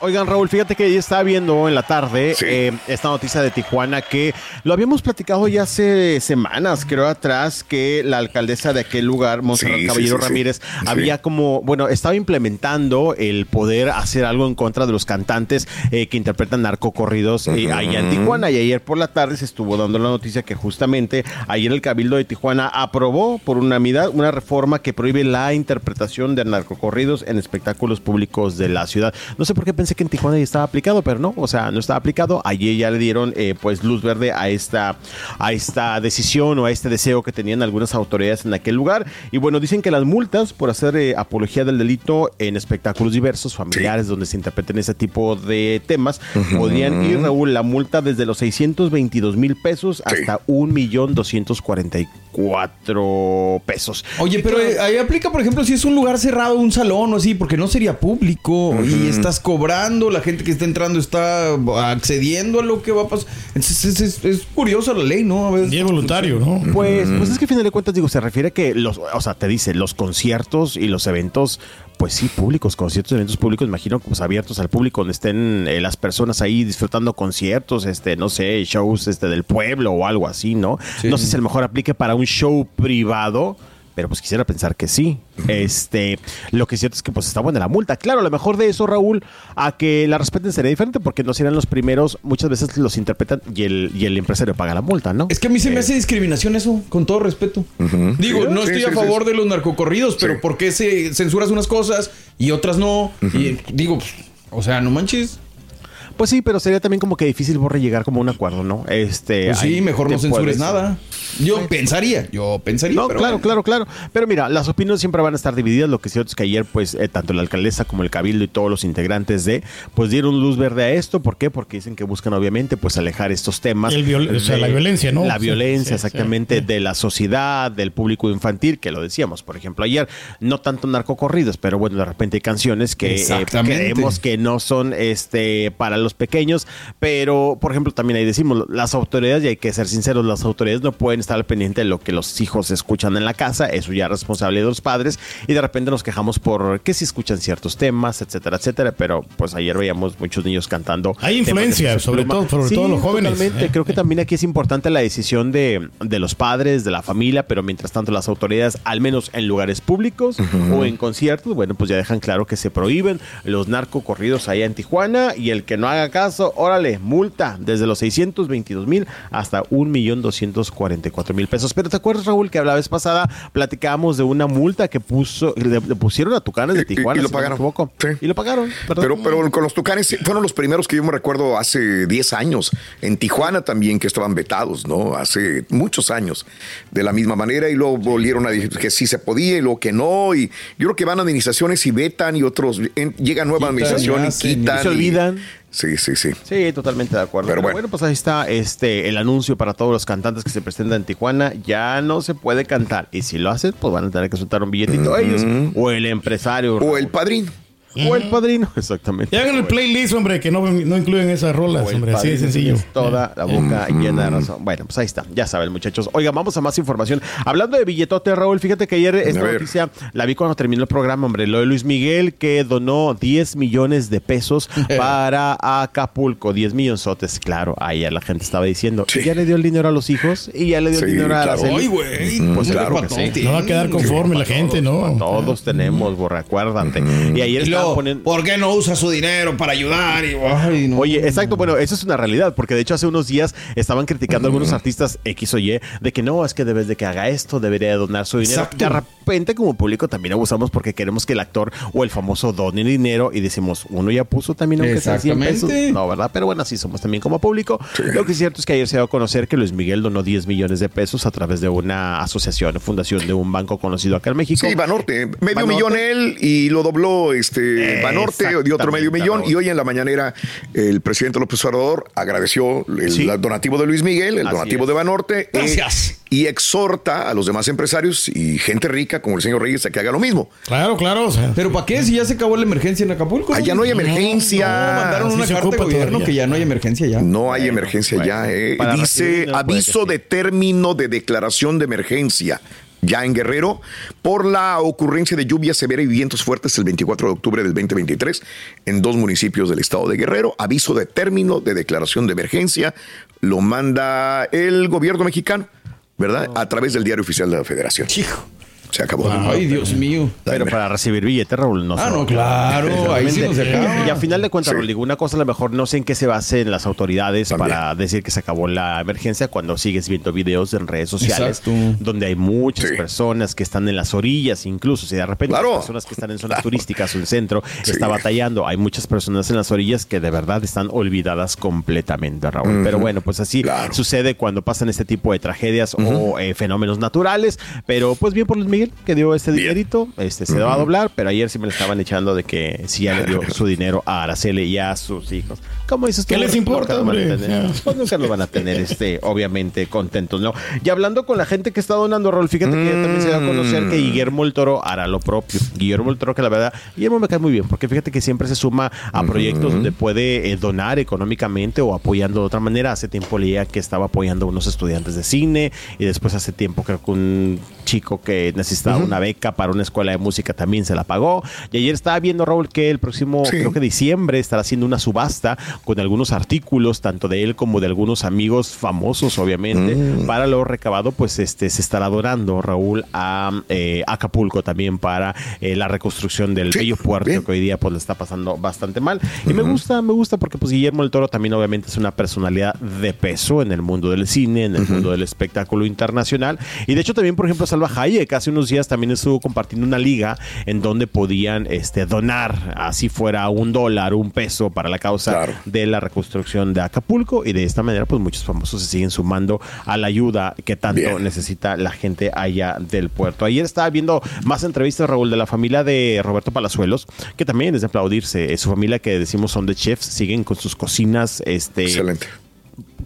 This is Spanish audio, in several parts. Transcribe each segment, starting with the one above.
Oigan, Raúl, fíjate que ya estaba viendo en la tarde eh, esta noticia de Tijuana que lo habíamos platicado ya hace semanas, creo atrás, que la alcaldesa de aquel lugar, Monserrat Sí, Caballero sí. Ramírez, había como, bueno, estaba implementando el poder hacer algo en contra de los cantantes eh, que interpretan narcocorridos eh, allá en Tijuana. Y ayer por la tarde se estuvo dando la noticia que justamente ayer el Cabildo de Tijuana aprobó por unanimidad una reforma que prohíbe la interpretación de narcocorridos en espectáculos públicos de la ciudad. No sé por qué pensé que en Tijuana ya estaba aplicado, pero no, o sea, no estaba aplicado. Ayer ya le dieron eh, pues luz verde a esta, a esta decisión o a este deseo que tenían algunas autoridades en aquel lugar. Y bueno, dicen que las multas por hacer eh, apología del delito en espectáculos diversos, familiares, donde se interpreten ese tipo de temas, podrían ir, Raúl, la multa desde los 622 mil pesos hasta un millón 244 pesos. Oye, pero eh, ahí aplica, por ejemplo, si es un lugar cerrado, un salón o así, porque no sería público y estás cobrando, la gente que está entrando está accediendo a lo que va a pasar. Entonces, es, es- es curiosa la ley, ¿no? A veces- Y es voluntario, ¿no? Pues, pues es que a final de cuentas, digo, se refiere a que los, o sea, te dice, los conciertos y los eventos, pues sí, públicos, conciertos y eventos públicos, imagino, pues abiertos al público, donde estén eh, las personas ahí disfrutando conciertos, este, no sé, shows este del pueblo o algo así, ¿no? Sí. No sé si a lo mejor aplique para un show privado. Pero pues quisiera pensar que sí. Este, lo que es cierto es que pues está buena la multa. Claro, a lo mejor de eso, Raúl, a que la respeten sería diferente porque no serán los primeros, muchas veces los interpretan y el, y el empresario paga la multa, ¿no? Es que a mí se me hace discriminación eso, con todo respeto. Digo, no Sí, estoy sí, a sí, favor sí. de los narcocorridos, pero Sí. ¿por qué se censuras unas cosas y otras no? Y digo, pues, o sea, no manches. Pues sí, pero sería también como que difícil borre llegar como a un acuerdo, ¿no? Este, Pues sí, mejor no censures puedes- nada. Yo pensaría, yo pensaría. No, pero claro, bueno. claro, claro. Pero mira, las opiniones siempre van a estar divididas. Lo que es cierto es que ayer, pues, eh, tanto la alcaldesa como el cabildo y todos los integrantes de, pues, dieron luz verde a esto. ¿Por qué? Porque dicen que buscan, obviamente, pues, alejar estos temas. El viol- o sea, la violencia, ¿no? La violencia, sí, exactamente, sí. de la sociedad, del público infantil, que lo decíamos, por ejemplo, ayer. No tanto narcocorridos, pero bueno, de repente hay canciones que eh, creemos que no son este para los pequeños, pero por ejemplo también ahí decimos las autoridades y hay que ser sinceros, las autoridades no pueden estar al pendiente de lo que los hijos escuchan en la casa, eso ya es responsabilidad de los padres y de repente nos quejamos por que si escuchan ciertos temas, etcétera, etcétera, pero pues ayer veíamos muchos niños cantando. Hay influencia, sobre Pluma. todo- sobre todo los jóvenes, totalmente. ¿eh? Creo que también aquí es importante la decisión de, de los padres, de la familia, pero mientras tanto las autoridades, al menos en lugares públicos o en conciertos, bueno, pues ya dejan claro que se prohíben los narcocorridos allá en Tijuana y el que no haga caso, órale, multa desde los 622 mil hasta 1.244.000 pesos. Pero ¿te acuerdas, Raúl, que la vez pasada platicábamos de una multa que puso, le, le pusieron a Tucanes de Y- y- Tijuana, y lo si no me pagaron. Sí. Y lo pagaron, ¿verdad? Pero, pero con los tucanes fueron los primeros que yo me recuerdo hace 10 años. En Tijuana también que estaban vetados, ¿no? Hace muchos años. De la misma manera y luego volvieron a decir que sí se podía y luego que no. Y yo creo que van a administraciones y vetan y otros en- llega nueva administración y quitan. y se olvidan. Sí, sí, sí. Sí, totalmente de acuerdo. Pero Pero bueno. bueno. pues ahí está este el anuncio para todos los cantantes que se presentan en Tijuana. Ya no se puede cantar. Y si lo hacen, pues van a tener que soltar un billetito ellos. O el empresario. O Raúl. el padrino. O el padrino, exactamente. Y hagan el playlist, hombre, que no, no incluyen esas rolas, hombre. Así de sencillo. Toda la boca llena de razón. Bueno, pues ahí está. Ya saben, muchachos. Oiga, vamos a más información. Hablando de billetote, Raúl, fíjate que ayer esta noticia la vi cuando terminó el programa, hombre. Lo de Luis Miguel que donó 10 millones de pesos para Acapulco. 10 millonzotes, claro. Ahí ya la gente estaba diciendo. Sí. Y ya le dio el dinero a los hijos y ya le dio Sí, el dinero a claro. Güey. Mm, Pues claro claro que sí. No va a quedar conforme la gente, ¿no? Todos tenemos, borra, acuérdate. Y ayer Y poniendo... ¿por qué no usa su dinero para ayudar? Y, ay, no. Oye, exacto, bueno, eso es una realidad, porque de hecho hace unos días estaban criticando a algunos artistas X o Y de que no, es que debes de que haga esto, debería de donar su dinero. Exacto. De repente como público también abusamos porque queremos que el actor o el famoso done dinero y decimos, uno ya puso también aunque sea 100 pesos. Exactamente. No, ¿verdad? Pero bueno, así somos también como público. Lo que es cierto es que ayer se dio a conocer que Luis Miguel donó 10 millones de pesos a través de una asociación, fundación de un banco conocido acá en México. Sí, Banorte. Medio Banorte. millón él y lo dobló este Banorte de otro medio millón. Y hoy en la mañanera el presidente López Obrador agradeció el Sí. donativo de Luis Miguel, el Así donativo es. de Banorte. eh, Gracias. y exhorta a los demás empresarios y gente rica como el señor Reyes a que haga lo mismo. Claro, claro. O sea, ¿Pero para qué? Si ya se acabó la emergencia en Acapulco. Allá no hay emergencia. No, mandaron sí una se carta de gobierno todavía. que ya no hay emergencia ya. No hay emergencia bueno, ya. eh. Dice aviso sí. de término de declaración de emergencia. Ya en Guerrero, por la ocurrencia de lluvia severa y vientos fuertes el 24 de octubre del 2023 en dos municipios del estado de Guerrero. Aviso de término de declaración de emergencia lo manda el gobierno mexicano, ¿verdad? A través del diario oficial de la federación. Hijo. Se acabó. Ay, Dios mío. Pero para recibir billete, Raúl, no Ah, sé. no, claro. Ahí sí nos acaba. Y a final de cuentas, Sí. Raúl, digo, una cosa a lo mejor no sé en qué se basen las autoridades También. para decir que se acabó la emergencia cuando sigues viendo videos en redes sociales Exacto. donde hay muchas Sí. personas que están en las orillas, incluso si de repente Claro. las personas que están en zonas Claro. turísticas o en centro Sí. está batallando, hay muchas personas en las orillas que de verdad están olvidadas completamente, Raúl. Pero bueno, pues así Claro. sucede cuando pasan este tipo de tragedias o eh, fenómenos naturales, pero pues bien por Luis Miguel que dio este Bien. dinerito, este se va a doblar, pero ayer sí me lo estaban echando de que sí ya le dio su dinero a Araceli y a sus hijos. ¿Cómo dices tú? ¿Qué les importa, hombre? Pues lo van a tener, este, obviamente, contentos, ¿no? Y hablando con la gente que está donando, Rol, fíjate que ya también se da a conocer que Guillermo el Toro hará lo propio. Guillermo el Toro, que la verdad, Guillermo me cae muy bien, porque fíjate que siempre se suma a proyectos donde puede eh, donar económicamente o apoyando de otra manera. Hace tiempo leía que estaba apoyando a unos estudiantes de cine y después hace tiempo creo que un chico que necesitaba una beca para una escuela de música también se la pagó. Y ayer estaba viendo, Raúl, que el próximo, Sí. creo que diciembre, estará haciendo una subasta con algunos artículos, tanto de él como de algunos amigos famosos, obviamente. Para lo recabado, pues este se estará donando, Raúl, a eh, Acapulco también para eh, la reconstrucción del Sí, bello puerto bien. que hoy día pues le está pasando bastante mal. Y me gusta, me gusta porque pues Guillermo el Toro también obviamente es una personalidad de peso en el mundo del cine, en el mundo del espectáculo internacional. Y de hecho también, por ejemplo, Salva Hayek hace unos días también estuvo compartiendo una liga en donde podían este, donar, así fuera un dólar, un peso para la causa Claro. de la reconstrucción de Acapulco. Y de esta manera pues muchos famosos se siguen sumando a la ayuda que tanto Bien. necesita la gente allá del puerto. Ayer estaba viendo más entrevistas, Raúl, de la familia de Roberto Palazuelos, que también es de aplaudirse. Eh, Su familia, que decimos son de chefs, siguen con sus cocinas este, Excelente.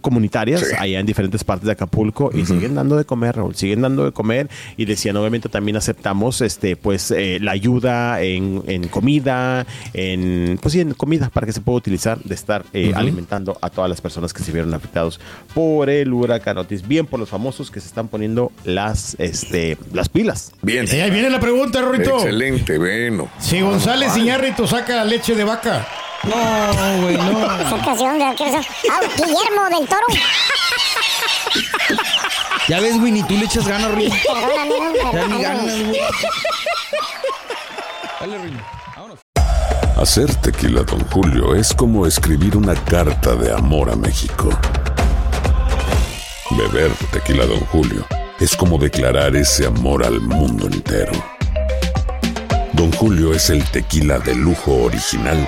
Comunitarias Sí. allá en diferentes partes de Acapulco y siguen dando de comer, Raúl, siguen dando de comer y decían, obviamente también aceptamos este pues eh, la ayuda en, en comida, en pues sí, en comida para que se pueda utilizar de estar eh, alimentando a todas las personas que se vieron afectados por el huracán Otis. Bien por los famosos que se están poniendo las este las pilas. Bien. Y ahí viene la pregunta, Rorito. Excelente, bueno. Si González Iñárritu saca leche de vaca. No, güey, no. Esa canción, ¿de? Ah, Guillermo del Toro. Ya ves, güey, ni tú le echas ganas. Perdóname, no, Ya ni ganas, güey. Dale, Rini. Vámonos. Hacer tequila, Don Julio, es como escribir una carta de amor a México. Beber tequila, Don Julio, es como declarar ese amor al mundo entero. Don Julio es el tequila de lujo original,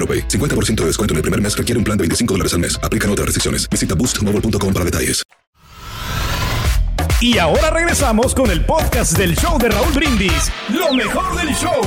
AroPay. 50% de descuento en el primer mes requiere un plan de 25 dólares al mes. Aplican otras restricciones. Visita boostmobile.com para detalles. Y ahora regresamos con el podcast del show de Raúl Brindis. Lo mejor del show.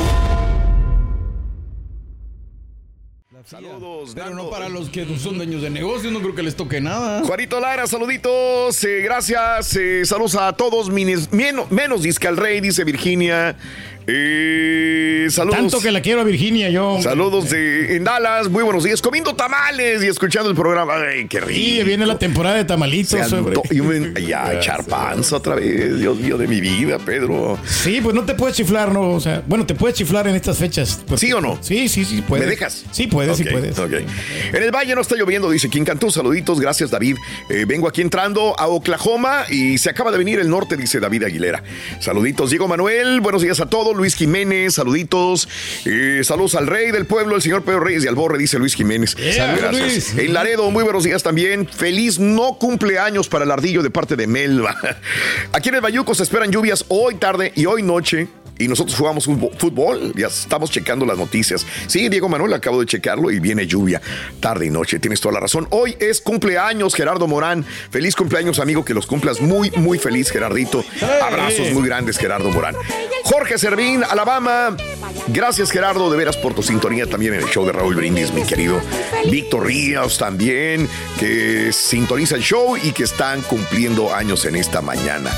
Saludos, Pero no para los que son dueños de negocios, no creo que les toque nada. Juanito Lara, saluditos, eh, gracias, eh, saludos a todos, menos, menos disque al rey, dice Virginia. Eh, saludos. Tanto que la quiero a Virginia, yo. Saludos de, en Dallas, muy buenos días, comiendo tamales y escuchando el programa. Ay, qué rico. Sí, viene la temporada de tamalitos, me- ya, echar panza otra vez, Dios mío de mi vida, Pedro. Sí, pues no te puedes chiflar, ¿no? O sea, bueno, te puedes chiflar en estas fechas. porque- ¿Sí o no? Sí, sí, sí, puedes. ¿Me dejas? Sí, puedes, sí puedes. En el valle no está lloviendo, dice King Cantú. Saluditos, gracias David. Eh, vengo aquí entrando a Oklahoma y se acaba de venir el norte, dice David Aguilera. Saluditos, Diego Manuel. Buenos días a todos. Luis Jiménez, saluditos. Eh, saludos al rey del pueblo, el señor Pedro Reyes de Alborre, dice Luis Jiménez. Saludos. Luis. En Laredo, muy buenos días también. Feliz no cumpleaños para el ardillo de parte de Melba. Aquí en el Bayuco se esperan lluvias hoy tarde y hoy noche. Y nosotros jugamos fútbol, ya estamos checando las noticias. Sí, Diego Manuel, acabo de checarlo y viene lluvia tarde y noche. Tienes toda la razón. Hoy es cumpleaños, Gerardo Morán. Feliz cumpleaños, amigo, que los cumplas muy, muy feliz, Gerardito. Abrazos muy grandes, Gerardo Morán. Jorge Servín, Alabama. Gracias, Gerardo, de veras por tu sintonía también en el show de Raúl Brindis, mi querido. Víctor Ríos también, que sintoniza el show y que están cumpliendo años en esta mañana.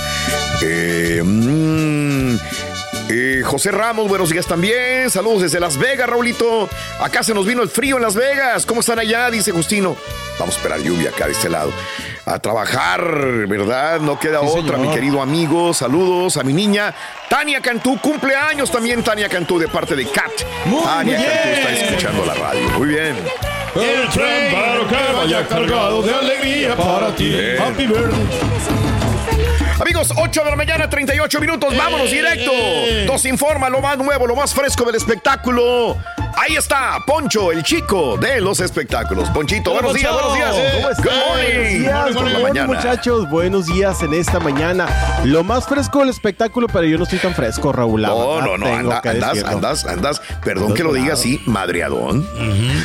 Eh, mm, eh, José Ramos, buenos días también. Saludos desde Las Vegas, Raulito. Acá se nos vino el frío en Las Vegas. ¿Cómo están allá? Dice Justino. Vamos a esperar lluvia acá de este lado. A trabajar, ¿verdad? No queda Sí, otra, señor. mi querido amigo. Saludos a mi niña Tania Cantú. Cumpleaños también, Tania Cantú, de parte de Kat. Muy Tania bien. Cantú está escuchando la radio. Muy bien. El tren para que vaya cargado de alegría para ti. Bien. Happy birthday. Amigos, 8 de la mañana, 38 minutos. Vámonos directo. Nos informa lo más nuevo, lo más fresco del espectáculo. Ahí está, Poncho, el chico de los espectáculos. Ponchito, buenos días, buenos días. ¿Cómo morning. Buenos días, morning, mañana. muchachos. Buenos días en esta mañana. Lo más fresco del espectáculo, pero yo no estoy tan fresco, Raúl. No, no, no, tengo anda- que andas, decirlo. andas, andas, perdón que lo diga así, madreadón,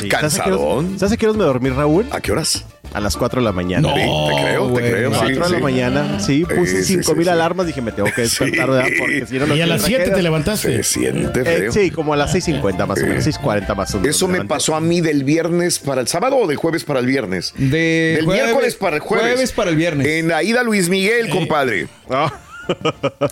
Sí. cansadón. ¿Sabes a qué horas me dormí, Raúl? ¿A qué horas? A las 4 de la mañana. Sí, te creo, te güey, creo. sí, 4 de sí. la mañana. Sí, puse Sí, sí, 5 mil alarmas. Dije, me tengo que despertar. ¿verdad? Porque si no, no Y a las 7 te levantaste. Se siente Eh, feo. sí, como a las 6.50 más o menos, 6.40 más o menos. Eso me levanté. pasó a mí del viernes para el sábado o del jueves para el viernes. De del jueves- miércoles para el jueves. jueves para el viernes. En Aida Luis Miguel, compadre. Ah.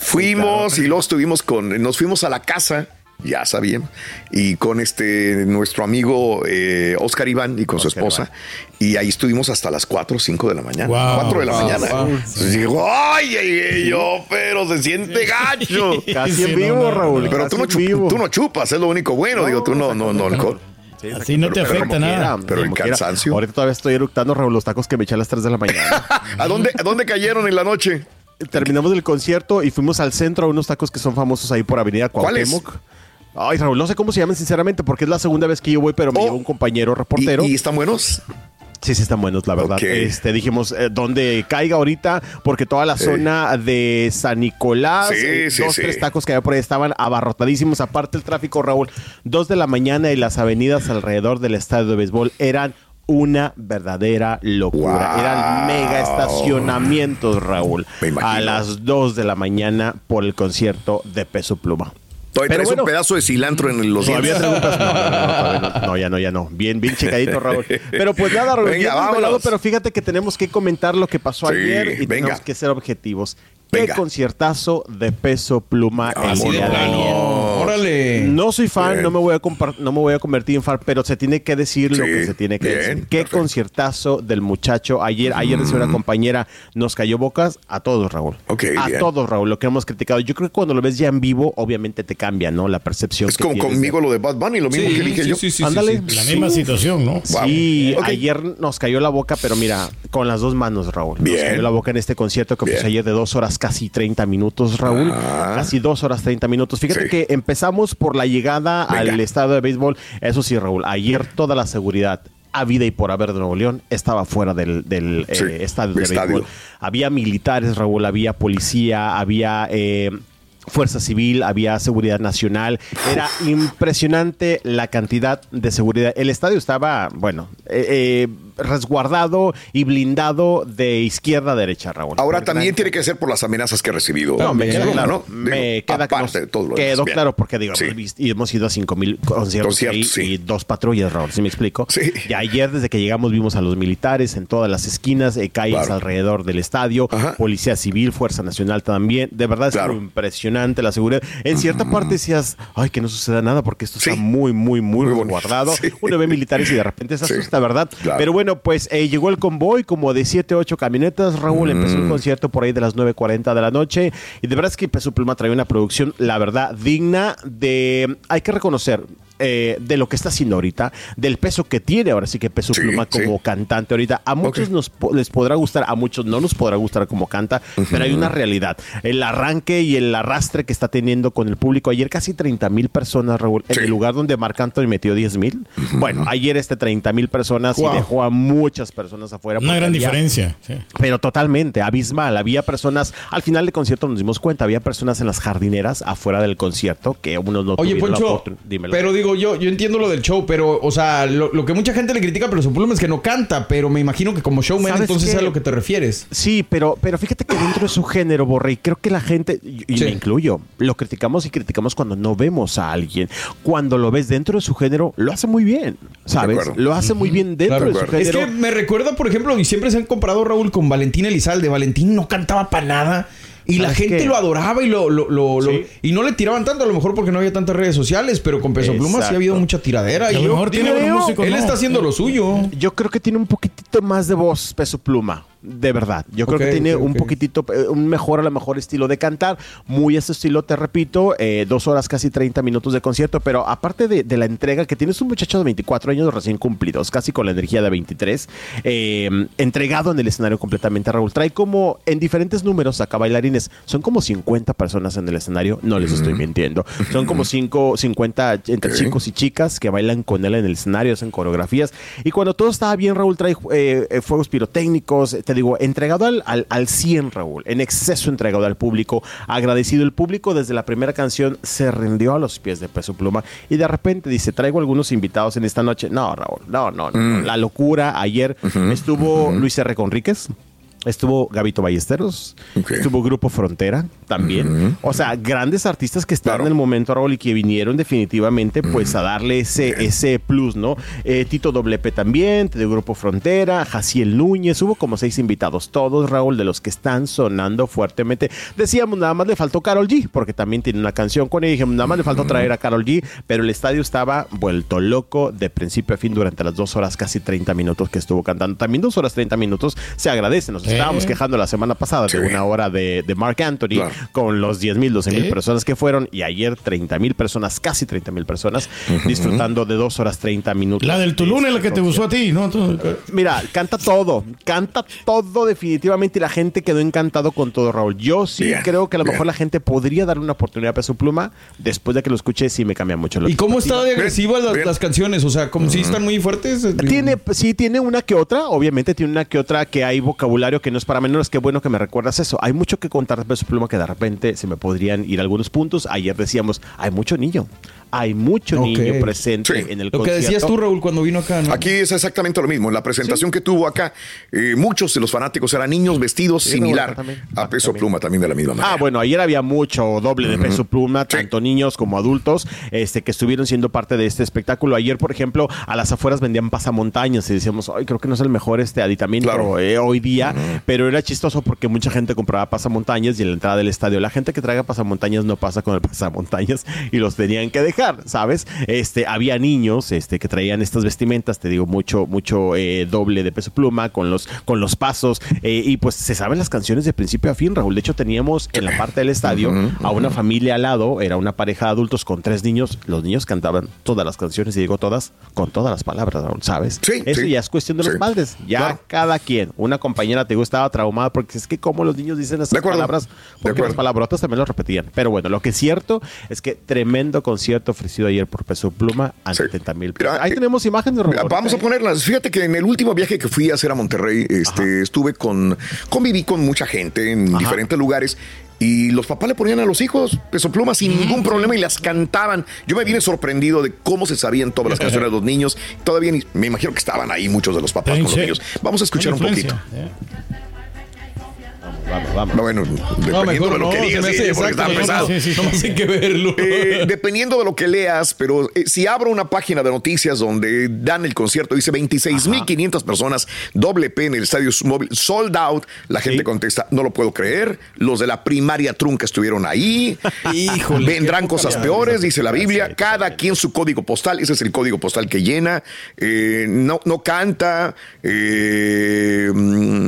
Fuimos y luego estuvimos con, nos fuimos a la casa, ya sabían, y con este nuestro amigo eh, Oscar Iván y con su esposa, y ahí estuvimos hasta las 4 o 5 de la mañana. Wow. 4 de la Wow, mañana. wow. Entonces digo, ay, yo, pero se siente gacho. Casi Sí, en vivo, no, Raúl. Pero tú no, casi en chup- vivo. tú no chupas, es lo único bueno. Digo, tú no, no, no, alcohol. Sí, Así no te pero afecta nada. quiera. Pero el quiera. cansancio. Ahorita todavía estoy eructando, Raúl, los tacos que me eché a las 3 de la mañana. ¿A dónde, ¿A dónde cayeron en la noche? Terminamos el concierto y fuimos al centro a unos tacos que son famosos ahí por Avenida. Cuauhtémoc. Ay, Raúl, no sé cómo se llaman sinceramente porque es la segunda vez que yo voy, pero me Oh. lleva un compañero reportero. ¿Y, y están buenos? Sí, sí están buenos, la verdad. Este, dijimos, eh, donde caiga ahorita, porque toda la zona de San Nicolás, Sí, eh, sí, dos, sí. tres tacos que había por ahí estaban abarrotadísimos. Aparte el tráfico, Raúl, dos de la mañana y las avenidas alrededor del estadio de béisbol eran una verdadera locura. Wow. Eran mega estacionamientos, Raúl. A las dos de la mañana por el concierto de Peso Pluma. Todavía Pero traes bueno. un pedazo de cilantro en los Todavía dientes. No, no, no, no, ya no, ya no. Bien, bien checadito, Raúl. Pero pues nada, Raúl, Venga, desvelado, pero fíjate que tenemos que comentar lo que pasó Sí, ayer y venga. tenemos que ser objetivos. Qué conciertazo de peso pluma el Así de día de plano. ayer. Órale. No soy fan, Bien. no me, voy a no me voy a convertir en fan, pero se tiene que decir lo Sí, que se tiene que bien, decir. Qué perfecto. conciertazo del muchacho. Ayer, ayer decía una compañera, nos cayó bocas a todos, Raúl. A bien. todos, Raúl, lo que hemos criticado. Yo creo que cuando lo ves ya en vivo, obviamente te cambia, ¿no? La percepción. Es que como tienes conmigo lo de Bad Bunny, lo mismo que dije sí, yo. sí, sí, sí, Ándale. sí. La misma situación, ¿no? Sí, Wow. Ok. ayer nos cayó la boca, pero mira, con las dos manos, Raúl. Bien. Nos cayó la boca en este concierto que pues ayer de dos horas, casi 30 minutos, Raúl. Ah. Casi dos horas, 30 minutos. Fíjate Sí. que empezamos por la llegada Venga. al estadio de béisbol. Eso sí, Raúl, ayer toda la seguridad a vida y por haber de Nuevo León estaba fuera del, del, Sí, eh, estadio de estadio. béisbol. Había militares, Raúl, había policía, había... eh, Fuerza Civil, había seguridad nacional. Era impresionante la cantidad de seguridad. El estadio estaba, bueno, eh, eh, resguardado y blindado de izquierda a derecha, Raúl. Ahora también tiene que ser por las amenazas que ha recibido. no, me queda claro. Me queda quedó claro porque digo, hemos y hemos ido a 5 mil conciertos, y dos patrullas, Raúl, ¿sí me explico? Sí. Y ayer desde que llegamos vimos a los militares en todas las esquinas, eh, calles alrededor del estadio, policía civil, fuerza nacional también. De verdad es impresionante la seguridad. En cierta parte decías, ay, que no suceda nada porque esto está muy, muy, muy, Muy bonito. guardado. Sí. Uno ve militares y de repente se asusta, ¿verdad? Pero bueno, pues eh, llegó el convoy como de 7, 8 camionetas, Raúl. Empezó Mm. el concierto por ahí de las 9.40 de la noche. Y de verdad es que Peso Pluma trae una producción, la verdad, digna de... Hay que reconocer... eh, de lo que está haciendo ahorita, del peso que tiene ahora sí que Peso Sí, Pluma como sí. cantante ahorita. A muchos nos po- les podrá gustar, a muchos no nos podrá gustar como canta, pero hay una realidad. El arranque y el arrastre que está teniendo con el público. Ayer casi 30 mil personas, Raúl, en el lugar donde Marc Anthony metió 10 mil. Bueno, ayer este 30 mil personas Wow. y dejó a muchas personas afuera. Una gran había- diferencia. sí. pero totalmente, abismal. Había personas, al final del concierto nos dimos cuenta, había personas en las jardineras afuera del concierto que unos no Oye, tuvieron la Poncho, Dímelo. pero digo yo, yo entiendo lo del show, pero, o sea, lo, lo que mucha gente le critica, pero su problema es que no canta, pero me imagino que como showman, ¿Sabes entonces qué? es a lo que te refieres. Sí, pero, pero fíjate que dentro de su género, Borrey, creo que la gente, y y Sí. me incluyo, lo criticamos y criticamos cuando no vemos a alguien. Cuando lo ves dentro de su género, lo hace muy bien, ¿sabes? Lo hace muy bien dentro Claro, de su claro. Es género. que me recuerda, por ejemplo, y siempre se han comparado Raúl con Valentín Elizalde. Valentín no cantaba para nada. Y la ¿Sabes gente qué? lo adoraba y lo, lo- lo- y no le tiraban tanto, a lo mejor porque no había tantas redes sociales, pero con Peso Pluma sí ha habido mucha tiradera. A Y lo yo mejor tiene creo- buenos músicos, Él ¿no? está haciendo lo suyo. Yo creo que tiene un poquitito más de voz, peso pluma. De verdad. Yo creo que tiene un poquitito, eh, un mejor, a lo mejor estilo de cantar. Muy ese estilo, te repito, eh, dos horas, casi 30 minutos de concierto. Pero aparte de, de la entrega, que tienes un muchacho de 24 años recién cumplidos, casi con la energía de 23, eh, entregado en el escenario completamente. Raúl trae como en diferentes números acá bailarines. Son como 50 personas en el escenario, no les estoy mintiendo. Son como 5, 50 entre chicos y chicas que bailan con él en el escenario, hacen coreografías. Y cuando todo estaba bien, Raúl trae eh, fuegos pirotécnicos, te digo, entregado al, al, al 100, Raúl, en exceso entregado al público, agradecido. El público desde la primera canción se rindió a los pies de Peso Pluma y de repente dice, traigo algunos invitados en esta noche. No, Raúl, no, no, no. La locura. Ayer estuvo Luis R. Conríquez. Estuvo Gabito Ballesteros, Ok. estuvo Grupo Frontera también. O sea, grandes artistas que están Claro. en el momento, Raúl, y que vinieron definitivamente pues a darle ese, ese plus, ¿no? Eh, Tito Doblepe también, de Grupo Frontera, Jaciel Núñez, hubo como seis invitados, todos, Raúl, de los que están sonando fuertemente. Decíamos, nada más le faltó Carol G, porque también tiene una canción con ella, dijimos, nada más le faltó traer a Carol G, pero el estadio estaba vuelto loco de principio a fin durante las dos horas, casi 30 minutos que estuvo cantando. También dos horas 30 minutos se agradecen, nos Sí. Estábamos quejando la semana pasada Sí. de una hora de, de Mark Anthony Claro. con los 10 mil, 12 mil personas que fueron y ayer 30 mil personas, casi 30 mil personas disfrutando de dos horas 30 minutos. La del Tulum es la que te gustó gustó a ti, ¿no? Tú- Mira, canta todo, canta todo definitivamente y la gente quedó encantado con todo, Raúl. Yo sí Bien, creo que a lo bien. mejor la gente podría darle una oportunidad a Peso Pluma. Después de que lo escuché, sí me cambia mucho. la ¿Y cómo está de agresivas las canciones? O sea, como si están muy fuertes. Tiene, sí, tiene una que otra, obviamente tiene una que otra que hay vocabulario que no es para menores, qué bueno que me recuerdas eso. Hay mucho que contar de Peso Pluma que de repente se me podrían ir algunos puntos. Ayer decíamos, hay mucho niño, hay mucho Ok. niño presente Sí. en el Lo que concierto. decías tú, Raúl, cuando vino acá, ¿no? Aquí es exactamente lo mismo. En la presentación que tuvo acá, eh, muchos de los fanáticos eran niños vestidos Sí, similar también. a peso También. pluma también de la misma manera. Ah, bueno, ayer había mucho doble de peso pluma, tanto niños como adultos, este, que estuvieron siendo parte de este espectáculo. Ayer, por ejemplo, a las afueras vendían pasamontañas y decíamos, ay, creo que no es el mejor este aditamento Claro. eh, hoy día, pero era chistoso porque mucha gente compraba pasamontañas y en la entrada del estadio, la gente que traiga pasamontañas no pasa con el pasamontañas y los tenían que dejar, ¿sabes? Este, había niños, este, que traían estas vestimentas, te digo, mucho, mucho eh, doble de peso pluma con los, con los pasos, eh, y pues se saben las canciones de principio a fin, Raúl. De hecho, teníamos en la parte del estadio a una familia al lado, era una pareja de adultos con tres niños, los niños cantaban todas las canciones, y digo todas, con todas las palabras, Raúl, ¿sabes? Sí, Eso sí. ya es cuestión de los padres, ya Claro. cada quien. Una compañera, te digo, estaba traumada porque es que como los niños dicen esas palabras, porque las palabrotas también lo repetían. Pero bueno, lo que es cierto es que tremendo concierto ofrecido ayer por Peso Pluma ante Sí. 70 mil. Mira, Ahí eh, tenemos imágenes. Mira, Vamos a ¿eh? ponerlas. Fíjate que en el último viaje que fui a hacer a Monterrey, este, estuve con, conviví con mucha gente en Ajá. diferentes lugares. Y los papás le ponían a los hijos peso pluma sin ningún problema y las cantaban. Yo me vine sorprendido de cómo se sabían todas las canciones de los niños. Todavía ni- me imagino que estaban ahí muchos de los papás con los niños. Vamos a escuchar un poquito. Vamos, vamos. No, bueno, No, dependiendo mejor de lo no, que se digas, sí, exacto, está no, pesado. Sí, sí, sí. No más hay que verlo. Eh, dependiendo de lo que leas, pero eh, si abro una página de noticias donde dan el concierto, dice 26.500 personas, doble P en el estadio móvil, sold out, la gente Sí. contesta, no lo puedo creer, los de la primaria trunca estuvieron ahí, Híjole, vendrán cosas peores, dice la Biblia, cada quien su código postal, ese es el código postal que llena, eh, no, no canta, eh,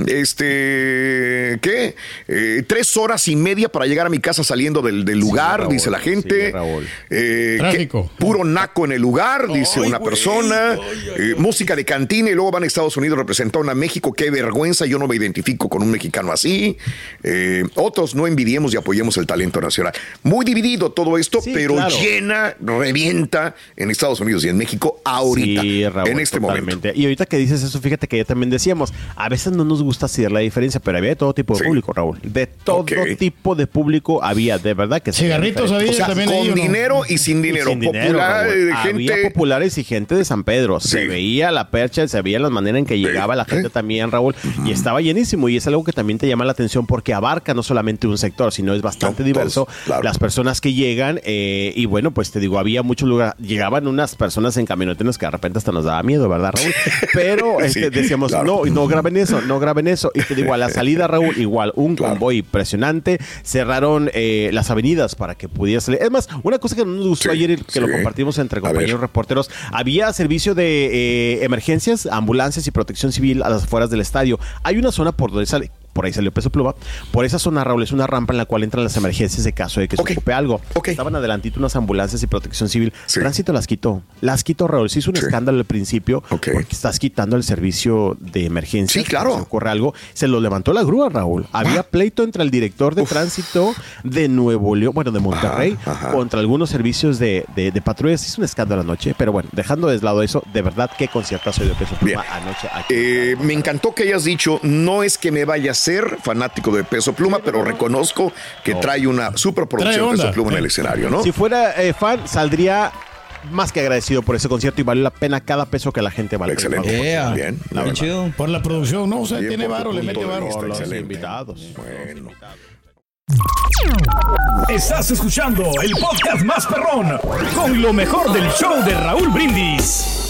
este, ¿qué? Eh, tres horas y media para llegar a mi casa saliendo del, del lugar, Raúl, dice la gente. sí, Raúl. Eh, Tráfico. que- puro naco en el lugar, dice Ay, una güey, persona. ay, ay, Eh, música de cantina y luego van a Estados Unidos, representaron a México. Qué vergüenza, yo no me identifico con un mexicano así. Eh, otros no envidiemos y apoyemos el talento nacional. Muy dividido todo esto, Sí, pero claro. llena, revienta en Estados Unidos y en México ahorita, Sí, Raúl, en este momento. Y ahorita que dices eso, fíjate que ya también decíamos, a veces no nos gusta hacer la diferencia, pero había de todo tipo de Sí. Público, Raúl. De todo tipo de público había, de verdad que sí. Cigarritos había O sea, también con dinero y sin dinero. Sin dinero, Popular, eh, Había gente. populares y gente de San Pedro. Se veía la percha, se veía la manera en que llegaba la gente también, Raúl. Y estaba llenísimo. Y es algo que también te llama la atención porque abarca no solamente un sector, sino es bastante No, diverso. todos, claro. Las personas que llegan, eh, y bueno, pues te digo, había muchos lugares. Llegaban unas personas en camionetas que de repente hasta nos daba miedo, ¿verdad, Raúl? Pero Sí, este, decíamos, claro. no, no graben eso, no graben eso. Y te digo, a la salida, Raúl, igual, un Claro. convoy impresionante. Cerraron eh, las avenidas para que pudiera salir. Es más, una cosa que no nos gustó Sí, ayer, que sí. lo compartimos entre compañeros reporteros, había servicio de eh, emergencias, ambulancias y protección civil a las afueras del estadio. Hay una zona por donde sale. Por ahí salió Peso Pluma. Por esa zona, Raúl, es una rampa en la cual entran las emergencias de caso de que se ocupe algo. Estaban adelantito unas ambulancias y protección civil. Sí. Tránsito las quitó. Las quitó, Raúl. Se hizo un Sí. escándalo al principio porque estás quitando el servicio de emergencia. Sí, claro. Si ocurre algo. Se lo levantó la grúa, Raúl. Había pleito entre el director de tránsito de Nuevo León, bueno, de Monterrey, Ajá, ajá. contra algunos servicios de, de, de patrullas. Hizo un escándalo anoche. Pero bueno, dejando de lado eso, de verdad, qué conciertazo de Peso Pluma Bien. anoche aquí. Eh, me encantó que hayas dicho, no es que me vaya a ser fanático de Peso Pluma, pero reconozco que trae una superproducción Trae onda. Peso Pluma en el escenario, ¿no? Si fuera eh, fan, saldría más que agradecido por ese concierto y vale la pena cada peso que la gente vale. Excelente. Yeah. Bien, la Bien chido. Por la producción, ¿no? O sea, tiene varo, le mete de varo. Los excelente. invitados. Bueno. Estás escuchando el podcast más perrón con lo mejor del show de Raúl Brindis.